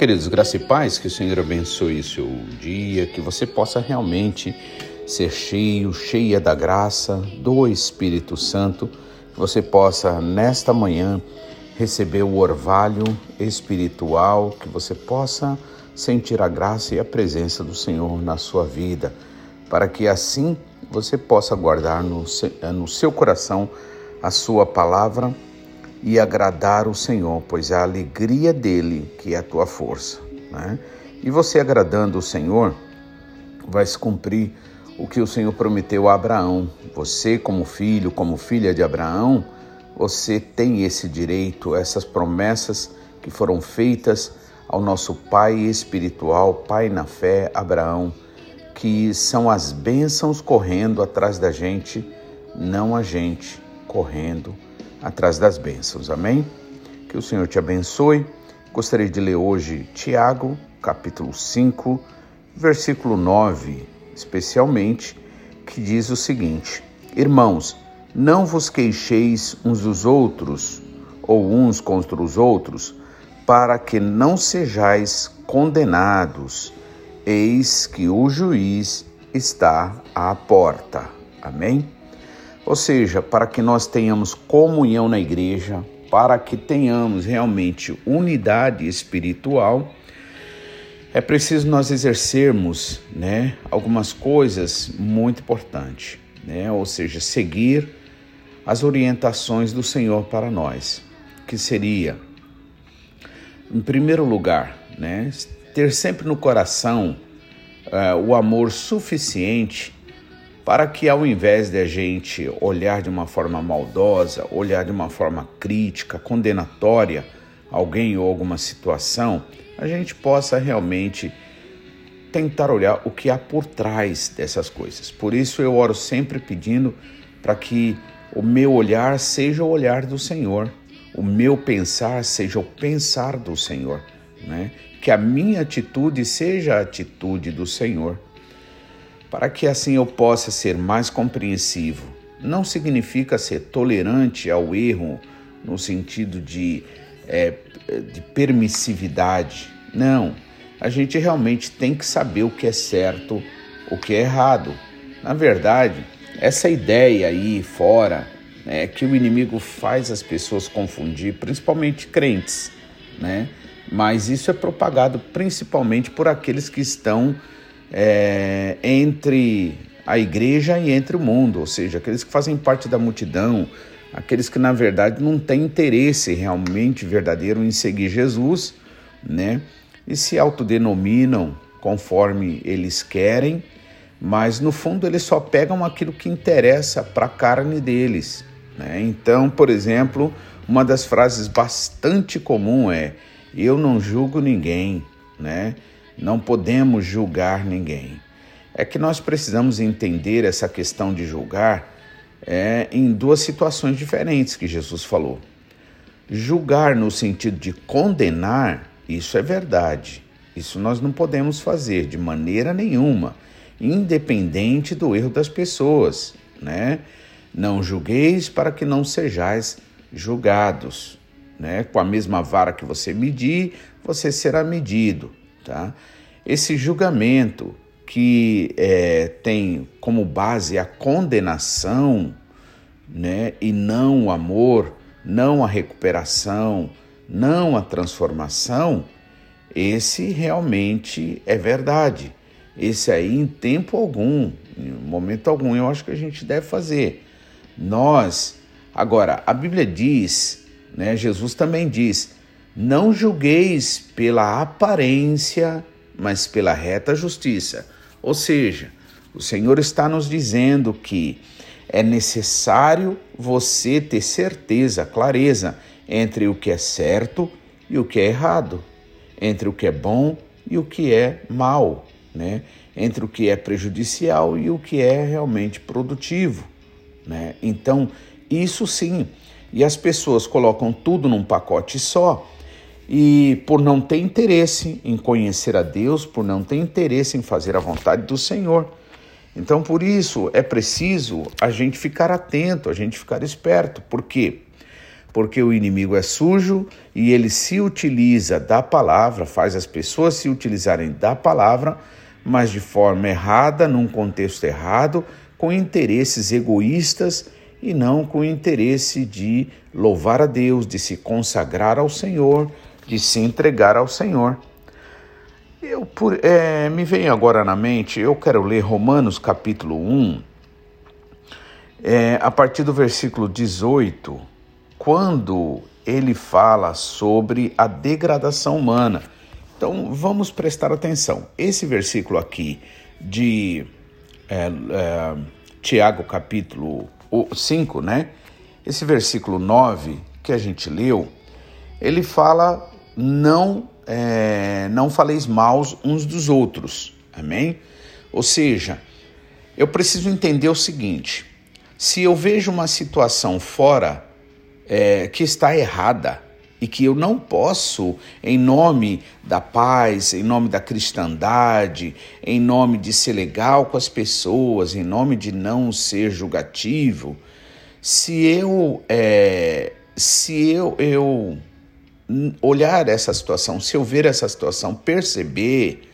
queridos, graça e paz, que o Senhor abençoe seu dia, que você possa realmente ser cheio, cheia da graça do Espírito Santo, que você possa nesta manhã receber o orvalho espiritual, que você possa sentir a graça e a presença do Senhor na sua vida, para que assim você possa guardar no seu, no seu coração a sua palavra e agradar o Senhor, pois é a alegria dele que é a tua força. Né? E você agradando o Senhor, vai se cumprir o que o Senhor prometeu a Abraão. Você, como filho, como filha de Abraão, você tem esse direito, essas promessas que foram feitas ao nosso pai espiritual, pai na fé, Abraão, que são as bênçãos correndo atrás da gente, não a gente correndo atrás das bênçãos. Amém? Que o Senhor te abençoe. Gostaria de ler hoje Tiago, capítulo 5, versículo 9, especialmente, que diz o seguinte: Irmãos, não vos queixeis uns dos outros, ou uns contra os outros, para que não sejais condenados. Eis que o juiz está à porta. Amém? Ou seja, para que nós tenhamos comunhão na igreja, para que tenhamos realmente unidade espiritual, é preciso nós exercermos né, algumas coisas muito importantes, né? ou seja, seguir as orientações do Senhor para nós, que seria, em primeiro lugar, né, ter sempre no coração uh, o amor suficiente para que ao invés de a gente olhar de uma forma maldosa, olhar de uma forma crítica, condenatória alguém ou alguma situação, a gente possa realmente tentar olhar o que há por trás dessas coisas. Por isso eu oro sempre pedindo para que o meu olhar seja o olhar do Senhor, o meu pensar seja o pensar do Senhor, né? Que a minha atitude seja a atitude do Senhor para que assim eu possa ser mais compreensivo. Não significa ser tolerante ao erro no sentido de, é, de permissividade. Não. A gente realmente tem que saber o que é certo, o que é errado. Na verdade, essa ideia aí fora é que o inimigo faz as pessoas confundir, principalmente crentes, né? Mas isso é propagado principalmente por aqueles que estão é, entre a igreja e entre o mundo, ou seja, aqueles que fazem parte da multidão, aqueles que na verdade não têm interesse realmente verdadeiro em seguir Jesus, né? E se autodenominam conforme eles querem, mas no fundo eles só pegam aquilo que interessa para a carne deles. Né? Então, por exemplo, uma das frases bastante comum é: Eu não julgo ninguém, né? Não podemos julgar ninguém. É que nós precisamos entender essa questão de julgar é, em duas situações diferentes que Jesus falou. Julgar no sentido de condenar, isso é verdade. Isso nós não podemos fazer de maneira nenhuma, independente do erro das pessoas, né? Não julgueis para que não sejais julgados, né? Com a mesma vara que você medir, você será medido. Tá? Esse julgamento que é, tem como base a condenação né, e não o amor, não a recuperação, não a transformação, esse realmente é verdade. Esse aí, em tempo algum, em momento algum, eu acho que a gente deve fazer. Nós, agora, a Bíblia diz, né, Jesus também diz, não julgueis pela aparência, mas pela reta justiça. Ou seja, o Senhor está nos dizendo que é necessário você ter certeza, clareza entre o que é certo e o que é errado, entre o que é bom e o que é mal, né? entre o que é prejudicial e o que é realmente produtivo. Né? Então, isso sim. E as pessoas colocam tudo num pacote só e por não ter interesse em conhecer a Deus, por não ter interesse em fazer a vontade do Senhor. Então, por isso é preciso a gente ficar atento, a gente ficar esperto. Por quê? porque o inimigo é sujo e ele se utiliza da palavra, faz as pessoas se utilizarem da palavra, mas de forma errada, num contexto errado, com interesses egoístas e não com interesse de louvar a Deus, de se consagrar ao Senhor, de se entregar ao Senhor. Eu, por, é, me vem agora na mente, eu quero ler Romanos capítulo 1, é, a partir do versículo 18, quando ele fala sobre a degradação humana. Então vamos prestar atenção. Esse versículo aqui de é, é, Tiago, capítulo 5, né? Esse versículo 9 que a gente leu, ele fala: não, é, não faleis maus uns dos outros. Amém? Ou seja, eu preciso entender o seguinte: se eu vejo uma situação fora é, que está errada e que eu não posso, em nome da paz, em nome da cristandade, em nome de ser legal com as pessoas, em nome de não ser julgativo, se eu, é, se eu, eu olhar essa situação, se eu ver essa situação, perceber,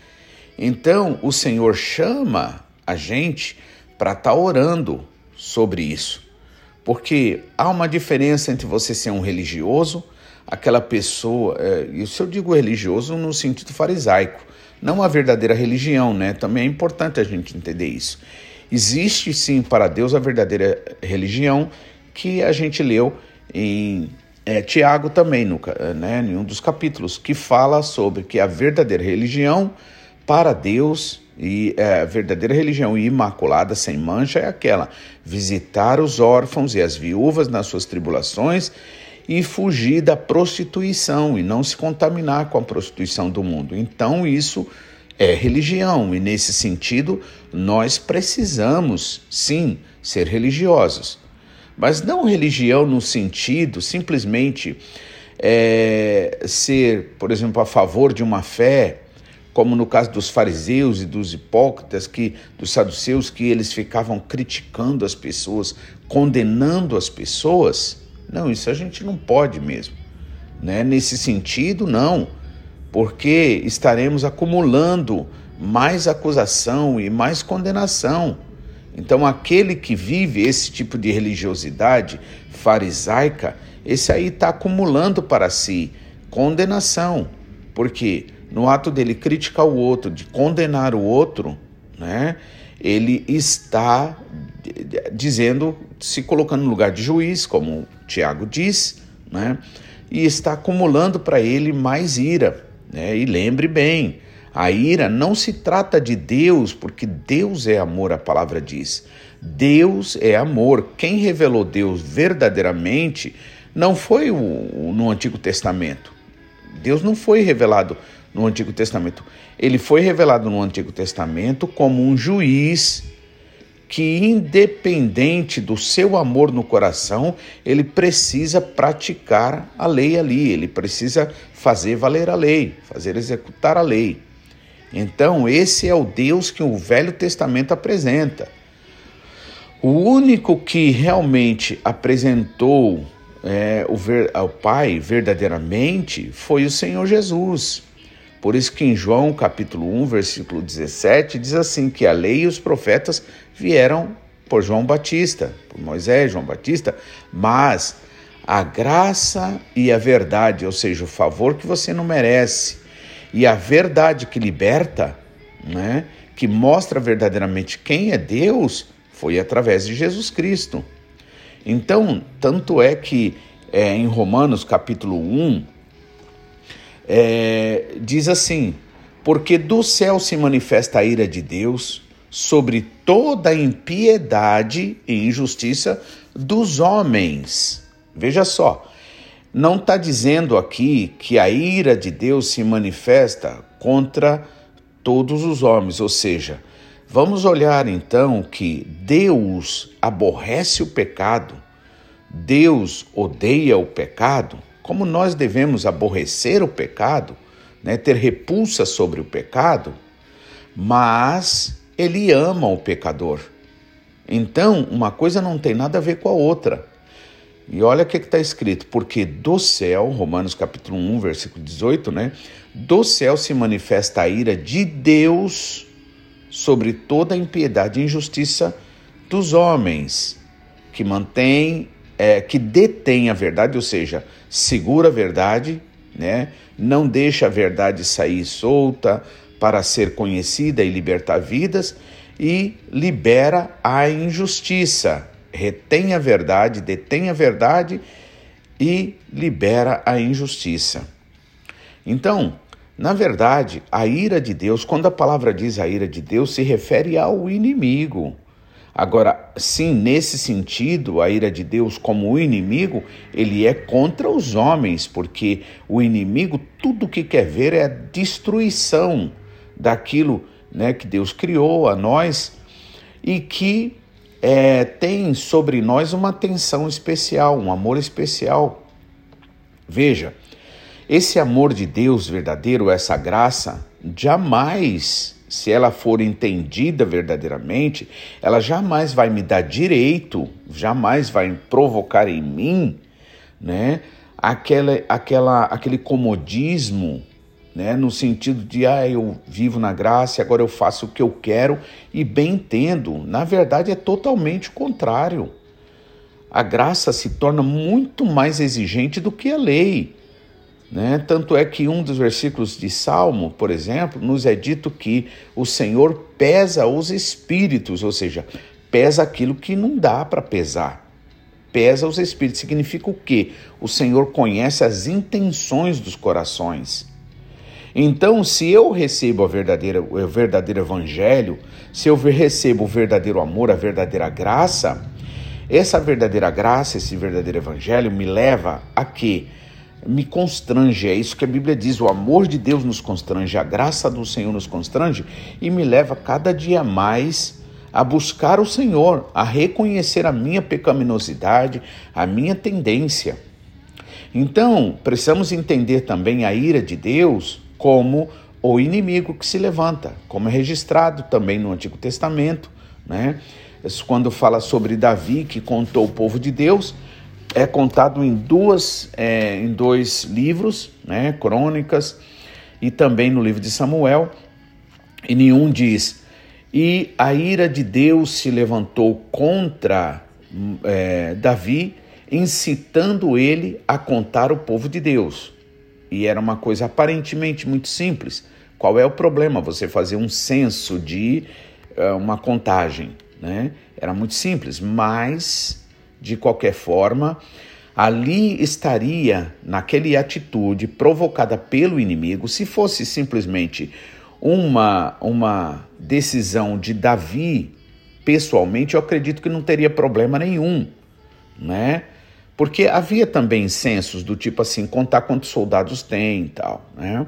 então o Senhor chama a gente para estar tá orando sobre isso. Porque há uma diferença entre você ser um religioso, aquela pessoa, é, isso eu digo religioso no sentido farisaico, não a verdadeira religião, né? Também é importante a gente entender isso. Existe sim para Deus a verdadeira religião que a gente leu em é, Tiago também, no, né, em um dos capítulos, que fala sobre que a verdadeira religião para Deus e é, a verdadeira religião imaculada, sem mancha, é aquela: visitar os órfãos e as viúvas nas suas tribulações e fugir da prostituição e não se contaminar com a prostituição do mundo. Então, isso é religião e, nesse sentido, nós precisamos, sim, ser religiosos. Mas não religião no sentido simplesmente é, ser, por exemplo, a favor de uma fé como no caso dos fariseus e dos hipócritas, que dos saduceus, que eles ficavam criticando as pessoas, condenando as pessoas. Não, isso a gente não pode mesmo. Né? Nesse sentido, não, porque estaremos acumulando mais acusação e mais condenação. Então, aquele que vive esse tipo de religiosidade farisaica, esse aí está acumulando para si condenação. Por quê? no ato dele criticar o outro, de condenar o outro, né, ele está dizendo, se colocando no lugar de juiz, como Tiago diz, né, e está acumulando para ele mais ira. Né, e lembre bem, a ira não se trata de Deus, porque Deus é amor, a palavra diz. Deus é amor. Quem revelou Deus verdadeiramente não foi o, o, no Antigo Testamento. Deus não foi revelado no Antigo Testamento. Ele foi revelado no Antigo Testamento como um juiz que, independente do seu amor no coração, ele precisa praticar a lei ali, ele precisa fazer valer a lei, fazer executar a lei. Então, esse é o Deus que o Velho Testamento apresenta. O único que realmente apresentou é, o, ver, ao Pai verdadeiramente foi o Senhor Jesus. Por isso que em João capítulo 1, versículo 17, diz assim que a lei e os profetas vieram por João Batista, por Moisés, João Batista, mas a graça e a verdade, ou seja, o favor que você não merece, e a verdade que liberta, né, que mostra verdadeiramente quem é Deus, foi através de Jesus Cristo. Então, tanto é que é, em Romanos capítulo 1, é, diz assim: Porque do céu se manifesta a ira de Deus sobre toda a impiedade e injustiça dos homens. Veja só, não está dizendo aqui que a ira de Deus se manifesta contra todos os homens, ou seja, vamos olhar então que Deus aborrece o pecado, Deus odeia o pecado, como nós devemos aborrecer o pecado, né, ter repulsa sobre o pecado, mas ele ama o pecador. Então, uma coisa não tem nada a ver com a outra. E olha o que está escrito, porque do céu, Romanos capítulo 1, versículo 18, né? Do céu se manifesta a ira de Deus sobre toda a impiedade e injustiça dos homens, que mantém, é, que detém a verdade, ou seja, segura a verdade, né? Não deixa a verdade sair solta para ser conhecida e libertar vidas e libera a injustiça retém a verdade, detém a verdade e libera a injustiça. Então, na verdade, a ira de Deus, quando a palavra diz a ira de Deus, se refere ao inimigo. Agora, sim, nesse sentido, a ira de Deus como o inimigo, ele é contra os homens, porque o inimigo tudo que quer ver é a destruição daquilo né, que Deus criou a nós e que é, tem sobre nós uma atenção especial, um amor especial. Veja, esse amor de Deus verdadeiro, essa graça, jamais, se ela for entendida verdadeiramente, ela jamais vai me dar direito, jamais vai provocar em mim, né, aquela, aquela, aquele comodismo né? no sentido de, ah, eu vivo na graça, agora eu faço o que eu quero e bem entendo. Na verdade, é totalmente o contrário. A graça se torna muito mais exigente do que a lei. Né? Tanto é que um dos versículos de Salmo, por exemplo, nos é dito que o Senhor pesa os espíritos, ou seja, pesa aquilo que não dá para pesar. Pesa os espíritos. Significa o quê? O Senhor conhece as intenções dos corações. Então, se eu recebo a verdadeira, o verdadeiro evangelho, se eu recebo o verdadeiro amor, a verdadeira graça, essa verdadeira graça, esse verdadeiro evangelho me leva a que me constrange, é isso que a Bíblia diz, o amor de Deus nos constrange, a graça do Senhor nos constrange e me leva cada dia mais a buscar o Senhor, a reconhecer a minha pecaminosidade, a minha tendência. Então, precisamos entender também a ira de Deus como o inimigo que se levanta, como é registrado também no Antigo Testamento, né? Quando fala sobre Davi que contou o povo de Deus, é contado em duas, é, em dois livros, né? Crônicas e também no livro de Samuel. E nenhum diz e a ira de Deus se levantou contra é, Davi, incitando ele a contar o povo de Deus. E era uma coisa aparentemente muito simples. Qual é o problema? Você fazer um censo de uh, uma contagem, né? Era muito simples, mas de qualquer forma, ali estaria naquela atitude provocada pelo inimigo, se fosse simplesmente uma uma decisão de Davi pessoalmente, eu acredito que não teria problema nenhum, né? Porque havia também censos do tipo assim, contar quantos soldados tem e tal, né?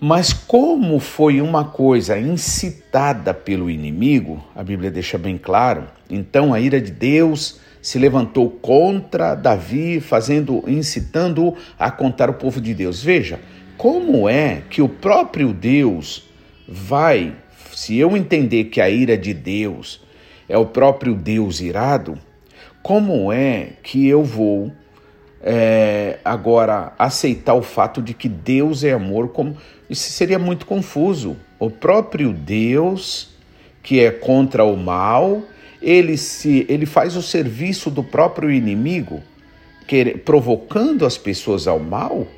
Mas como foi uma coisa incitada pelo inimigo, a Bíblia deixa bem claro, então a ira de Deus se levantou contra Davi, fazendo, incitando-o a contar o povo de Deus. Veja, como é que o próprio Deus vai, se eu entender que a ira de Deus é o próprio Deus irado, como é que eu vou é, agora aceitar o fato de que Deus é amor? Como isso seria muito confuso. O próprio Deus, que é contra o mal, ele se ele faz o serviço do próprio inimigo, provocando as pessoas ao mal,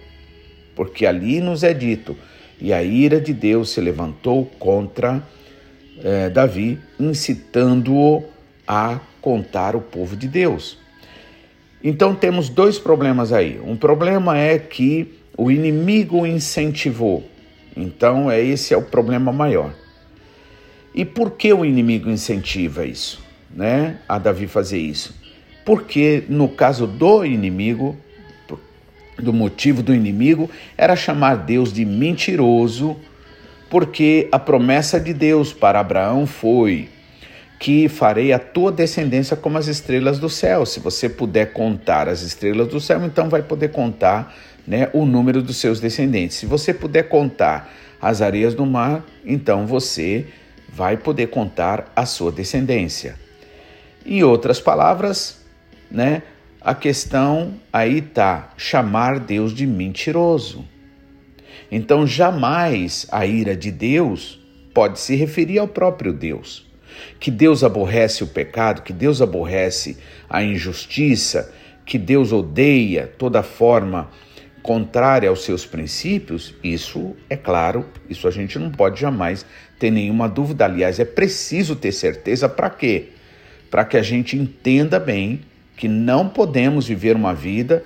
porque ali nos é dito e a ira de Deus se levantou contra é, Davi, incitando-o a contar o povo de Deus. Então temos dois problemas aí. Um problema é que o inimigo incentivou. Então é esse é o problema maior. E por que o inimigo incentiva isso, né? A Davi fazer isso? Porque no caso do inimigo, do motivo do inimigo era chamar Deus de mentiroso, porque a promessa de Deus para Abraão foi: que farei a tua descendência como as estrelas do céu. Se você puder contar as estrelas do céu, então vai poder contar né, o número dos seus descendentes. Se você puder contar as areias do mar, então você vai poder contar a sua descendência. Em outras palavras, né, a questão aí está chamar Deus de mentiroso. Então, jamais a ira de Deus pode se referir ao próprio Deus. Que Deus aborrece o pecado, que Deus aborrece a injustiça, que Deus odeia toda forma contrária aos seus princípios, isso é claro, isso a gente não pode jamais ter nenhuma dúvida. Aliás, é preciso ter certeza para quê? Para que a gente entenda bem que não podemos viver uma vida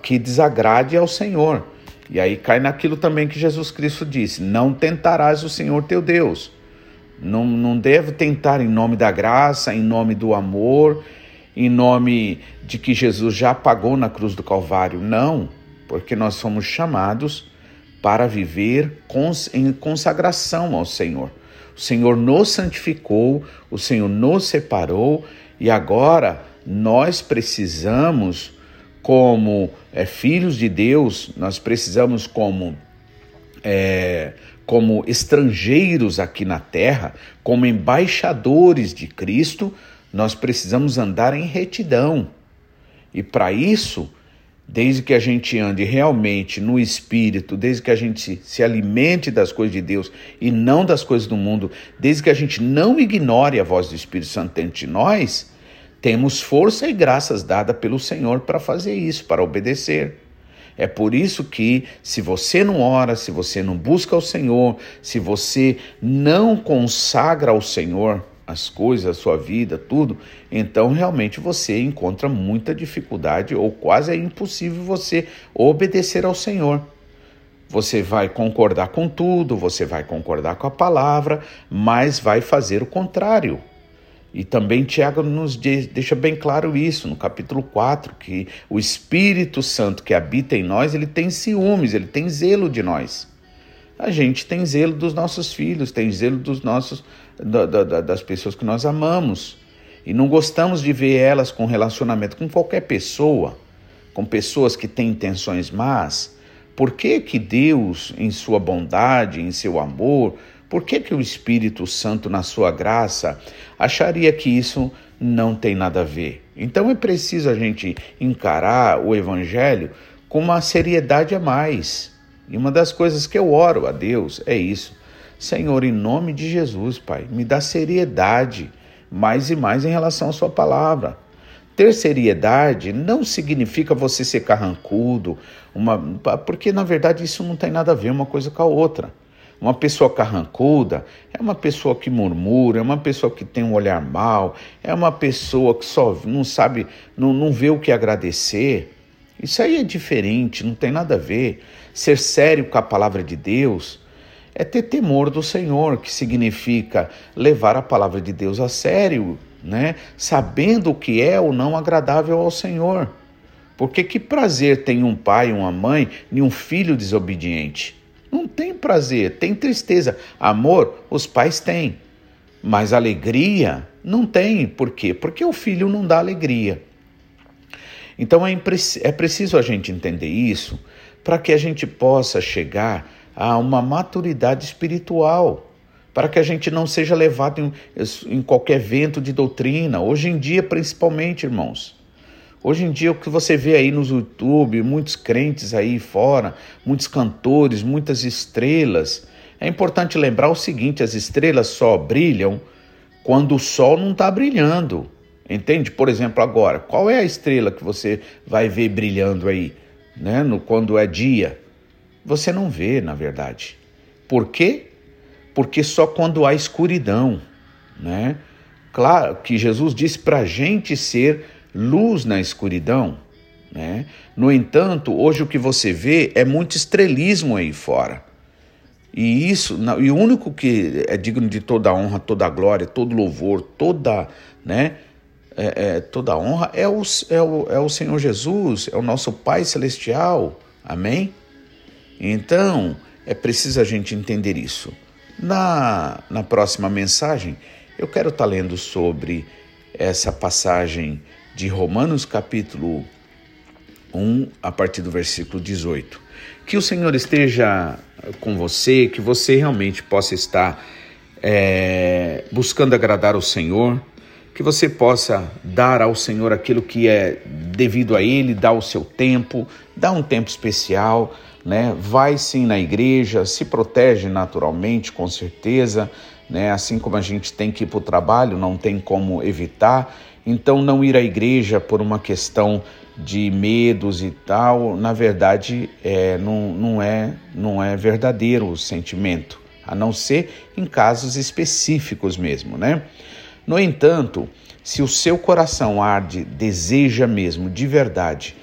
que desagrade ao Senhor. E aí cai naquilo também que Jesus Cristo disse: não tentarás o Senhor teu Deus. Não, não deve tentar em nome da graça, em nome do amor, em nome de que Jesus já pagou na cruz do Calvário. Não porque nós somos chamados para viver em consagração ao Senhor. O Senhor nos santificou, o Senhor nos separou e agora nós precisamos, como é, filhos de Deus, nós precisamos, como, é, como estrangeiros aqui na terra, como embaixadores de Cristo, nós precisamos andar em retidão. E para isso, desde que a gente ande realmente no Espírito, desde que a gente se, alimente das coisas de Deus e não das coisas do mundo, desde que a gente não ignore a voz do Espírito Santo dentro de nós, temos força e graças dadas pelo Senhor para fazer isso, para obedecer. É por isso que, se você não ora, se você não busca o Senhor, se você não consagra ao Senhor, as coisas, a sua vida, tudo, então realmente você encontra muita dificuldade ou quase é impossível você obedecer ao Senhor. Você vai concordar com tudo, você vai concordar com a palavra, mas vai fazer o contrário. E também Tiago nos deixa bem claro isso no capítulo 4, que o Espírito Santo que habita em nós, ele tem ciúmes, ele tem zelo de nós. A gente tem zelo dos nossos filhos, tem zelo dos nossos da, da, das pessoas que nós amamos. E não gostamos de ver elas com relacionamento com qualquer pessoa, com pessoas que têm intenções más. Por que, que Deus, em sua bondade, em seu amor, por que, que o Espírito Santo, na sua graça, acharia que isso não tem nada a ver? Então é preciso a gente encarar o Evangelho com uma seriedade a mais. E uma das coisas que eu oro a Deus é isso. Senhor, em nome de Jesus, Pai, me dá seriedade mais e mais em relação à Sua palavra. Ter seriedade não significa você ser carrancudo, uma, porque na verdade isso não tem nada a ver uma coisa com a outra. Uma pessoa carrancuda é uma pessoa que murmura, é uma pessoa que tem um olhar mau, é uma pessoa que só não sabe, não, não vê o que agradecer. Isso aí é diferente, não tem nada a ver. Ser sério com a palavra de Deus é ter temor do Senhor, que significa levar a palavra de Deus a sério, né? Sabendo o que é ou não agradável ao Senhor. Porque que prazer tem um pai, uma mãe e um filho desobediente? Não tem prazer, tem tristeza. Amor, os pais têm. Mas alegria não tem. Por quê? Porque o filho não dá alegria. Então é, é preciso a gente entender isso para que a gente possa chegar a uma maturidade espiritual, para que a gente não seja levado em, em qualquer vento de doutrina. Hoje em dia, principalmente, irmãos. Hoje em dia, o que você vê aí no YouTube, muitos crentes aí fora, muitos cantores, muitas estrelas. É importante lembrar o seguinte: as estrelas só brilham quando o sol não está brilhando. Entende? Por exemplo, agora, qual é a estrela que você vai ver brilhando aí, né? No, quando é dia? Você não vê, na verdade. Por quê? Porque só quando há escuridão, né? Claro que Jesus disse para a gente ser luz na escuridão, né? No entanto, hoje o que você vê é muito estrelismo aí fora. E isso, e o único que é digno de toda honra, toda glória, todo louvor, toda, né, é, é, toda honra é o, é, o, é o Senhor Jesus, é o nosso Pai Celestial. Amém? Então, é preciso a gente entender isso. Na, na próxima mensagem, eu quero estar tá lendo sobre essa passagem de Romanos, capítulo 1, a partir do versículo 18. Que o Senhor esteja com você, que você realmente possa estar é, buscando agradar o Senhor que você possa dar ao Senhor aquilo que é devido a Ele, dar o seu tempo, dar um tempo especial, né? Vai sim na igreja, se protege naturalmente, com certeza, né? Assim como a gente tem que ir para o trabalho, não tem como evitar. Então, não ir à igreja por uma questão de medos e tal, na verdade, é, não, não, é, não é verdadeiro o sentimento, a não ser em casos específicos mesmo, né? No entanto, se o seu coração arde, deseja mesmo, de verdade,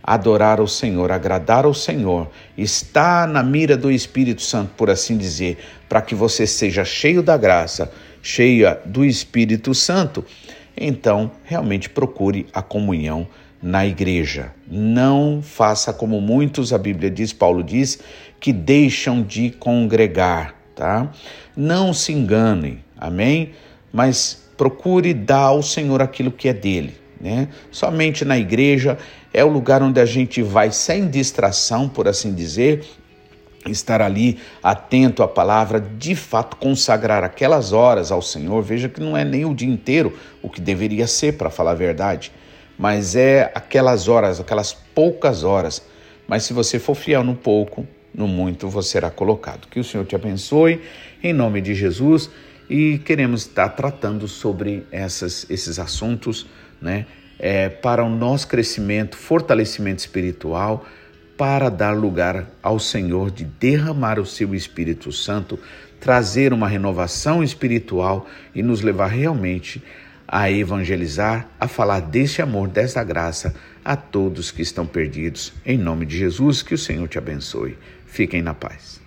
adorar o Senhor, agradar ao Senhor, está na mira do Espírito Santo, por assim dizer, para que você seja cheio da graça, cheia do Espírito Santo, então realmente procure a comunhão na igreja. Não faça como muitos, a Bíblia diz, Paulo diz, que deixam de congregar, tá? Não se enganem, amém? Mas procure dar ao Senhor aquilo que é dele. Né? Somente na igreja é o lugar onde a gente vai sem distração, por assim dizer, estar ali atento à palavra, de fato consagrar aquelas horas ao Senhor. Veja que não é nem o dia inteiro o que deveria ser, para falar a verdade, mas é aquelas horas, aquelas poucas horas. Mas se você for fiel no pouco, no muito você será colocado. Que o Senhor te abençoe, em nome de Jesus e queremos estar tratando sobre essas, esses assuntos né, é, para o nosso crescimento, fortalecimento espiritual, para dar lugar ao Senhor de derramar o seu Espírito Santo, trazer uma renovação espiritual e nos levar realmente a evangelizar, a falar deste amor, desta graça a todos que estão perdidos. Em nome de Jesus, que o Senhor te abençoe. Fiquem na paz.